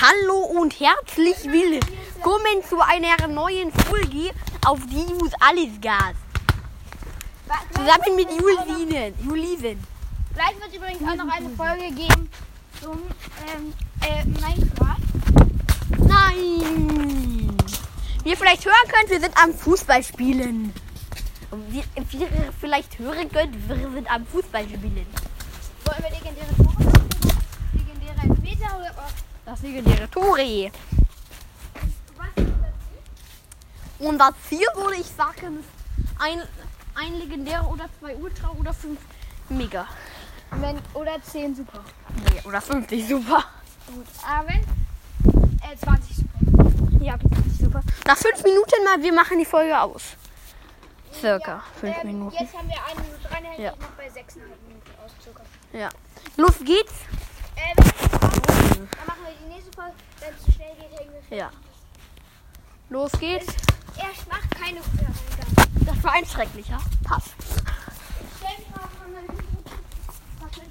Hallo und herzlich willkommen zu einer neuen Folge auf Dius Alles Gas. Zusammen mit Julinen. Julisen. Gleich wird übrigens auch noch eine Folge geben zum ähm, äh, Minecraft. Nein! Wie ihr vielleicht hören könnt, wir sind am Fußballspielen. Wie, ihr vielleicht hören könnt, wir sind am Fußballspielen. Wollen wir legendäre Tore machen? Legendäre Elfmeter oder? Das legendäre das? Und das hier würde ich sagen, ein, ein legendärer oder zwei Ultra oder fünf Mega. Wenn, oder 10 super. Nee, oder 50 super. Gut. Aber wenn? Äh, 20 super. Ja, 50 super. Nach fünf Minuten mal, wir machen die Folge aus. Circa Ja, fünf ähm, Minuten. Jetzt haben wir eine Minute dran, Ja. noch bei 6,5 Minuten aus circa. Ja. Los geht's. Äh, dann machen wir die nächste Folge. Wenn es zu schnell geht, hängen wir Ja. Los geht's. Er macht keine Eingabe. Das war ein schrecklicher Pass.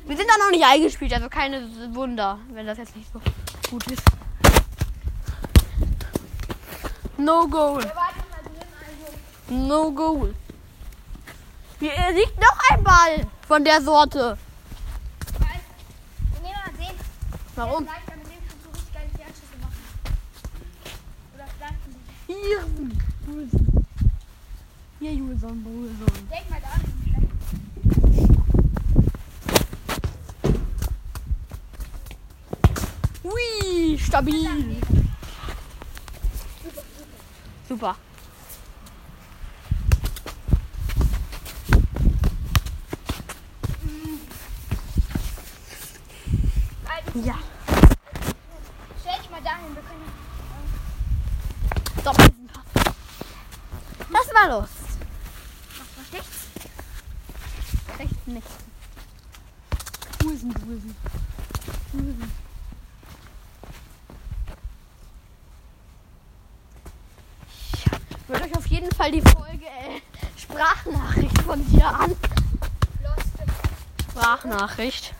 Wir sind da noch nicht eingespielt, also keine Wunder, wenn das jetzt nicht so gut ist. No goal. Also. No goal. Hier liegt noch ein Ball von der Sorte. Weiß. Wir nehmen mal den. Warum? Der ist leicht, aber mit dem kannst du richtig geile Fernschüsse machen. Oder Flanken. Hier. Julson. Hier, Julson, Julson. Denk mal da an. Hui, stabil. Super. Also, Ja. stell dich mal dahin. Wir können. Doppelpass. Das war los. Was rechts? Rechts nicht. Husen, Husen. Husen. Ich würde euch auf jeden Fall die Folge äh, Sprachnachricht von dir an. Sprachnachricht.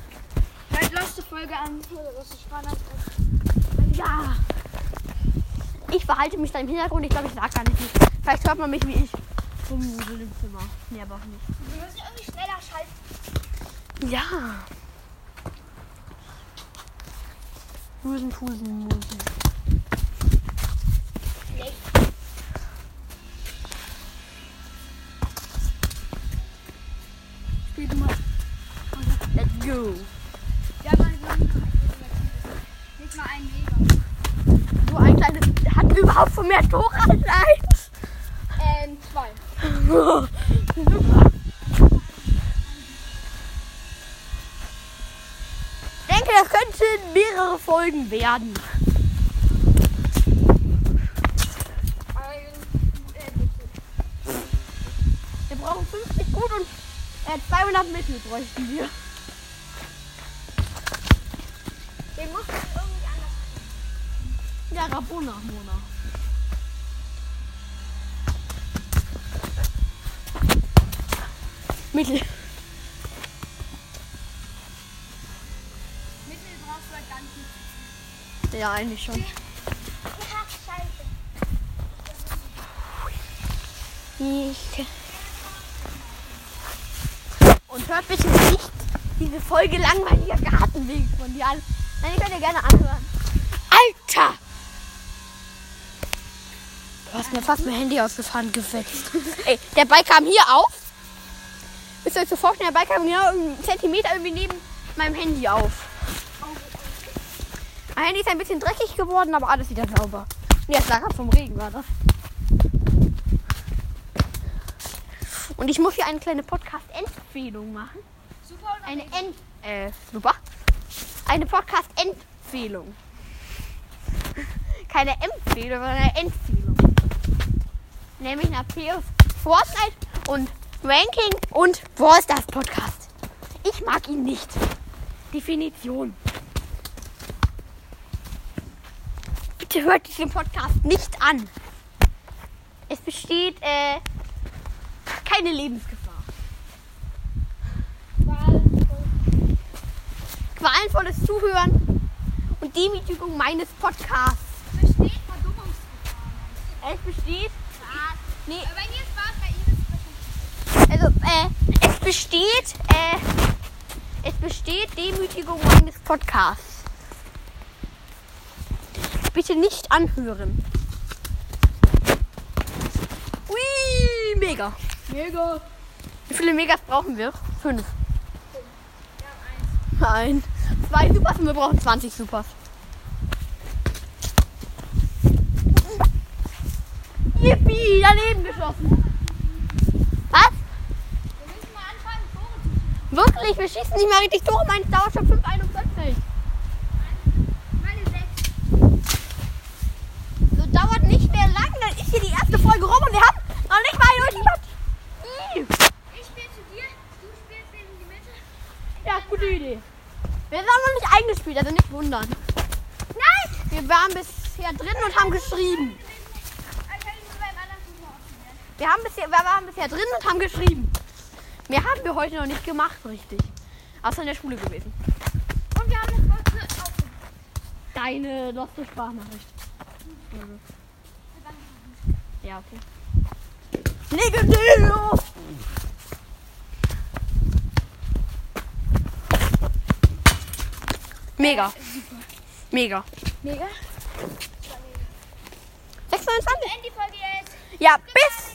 Folge an. Oder Loste Spannend. Ja. Ich verhalte mich da im Hintergrund. Ich glaube, ich sag gar nicht viel. Vielleicht hört man mich wie ich rumwusel im Zimmer. Nee, aber auch nicht. Wir müssen irgendwie schneller schalten. Ja. Husen, Husen, Husen. Überhaupt von mehr Tore als eins? Ähm, zwei. Ich denke, das könnten mehrere Folgen werden. Wir brauchen 50 gut und äh, 200 Mittel bräuchten wir. Den muss. Ja, Rabona, Mona. Mittel. Mittel brauchst du halt ganz nicht. Ja, eigentlich schon. Ich. Und hört bitte nicht diese Folge langweiliger Gartenweg von dir an. Nein, ihr könnt ihr gerne anhören. Alter! Du hast mir fast mein Handy ausgefahren gefetzt. Ey, der Ball kam hier auf. Müsst ihr euch so vorstellen, der Ball kam genau einen Zentimeter irgendwie neben meinem Handy auf. Mein Handy ist ein bisschen dreckig geworden, aber alles wieder sauber. Nee, das lag vom Regen, war das. Und ich muss hier eine kleine Podcast-Empfehlung machen. Super Eine End äh, super. Eine Podcast-Empfehlung. Keine Empfehlung, sondern eine Empfehlung. Nämlich nach PS Fortnite und Ranking und Brawl Stars Podcast. Ich mag ihn nicht. Definition. Bitte hört diesen Podcast nicht an. Es besteht äh, keine Lebensgefahr. Wahl? qualvolles Zuhören und Demütigung meines Podcasts. Besteht Verdummungsgefahr. Es besteht. Nee, Aber bei mir ist Spaß, bei ihm ist es also, äh, es besteht, äh, es besteht Demütigung meines Podcasts. Bitte nicht anhören. Ui, mega. Mega. Wie viele Megas brauchen wir? Fünf. Wir haben eins. Nein. Zwei Supers und wir brauchen 20 Supers. Yippie, daneben geschossen. Was? Wir müssen mal anfangen, Tore zu schießen. Wirklich, wir schießen nicht mal richtig Tore. Mein dauert schon 5,41. Meine sechs. So dauert nicht mehr lang, dann ist hier die erste Folge rum und wir haben noch nicht mal ein Ultimate. Ih. Ich spiele zu dir, du spielst in die Mitte. Ja, gute Idee. Wir sind auch noch nicht eingespielt, also nicht wundern. Nein! Wir waren bisher drin und haben geschrieben. Wir, haben bisher, wir waren bisher drin und haben geschrieben. Mehr haben wir heute noch nicht gemacht, richtig. Außer in der Schule gewesen. Und wir haben eine kurze Aufnahme. Deine loste Sprachnachricht. Ja, okay. Legendär! Mega. Mega. Mega. 26? Beenden die Folge jetzt. Ja. Bis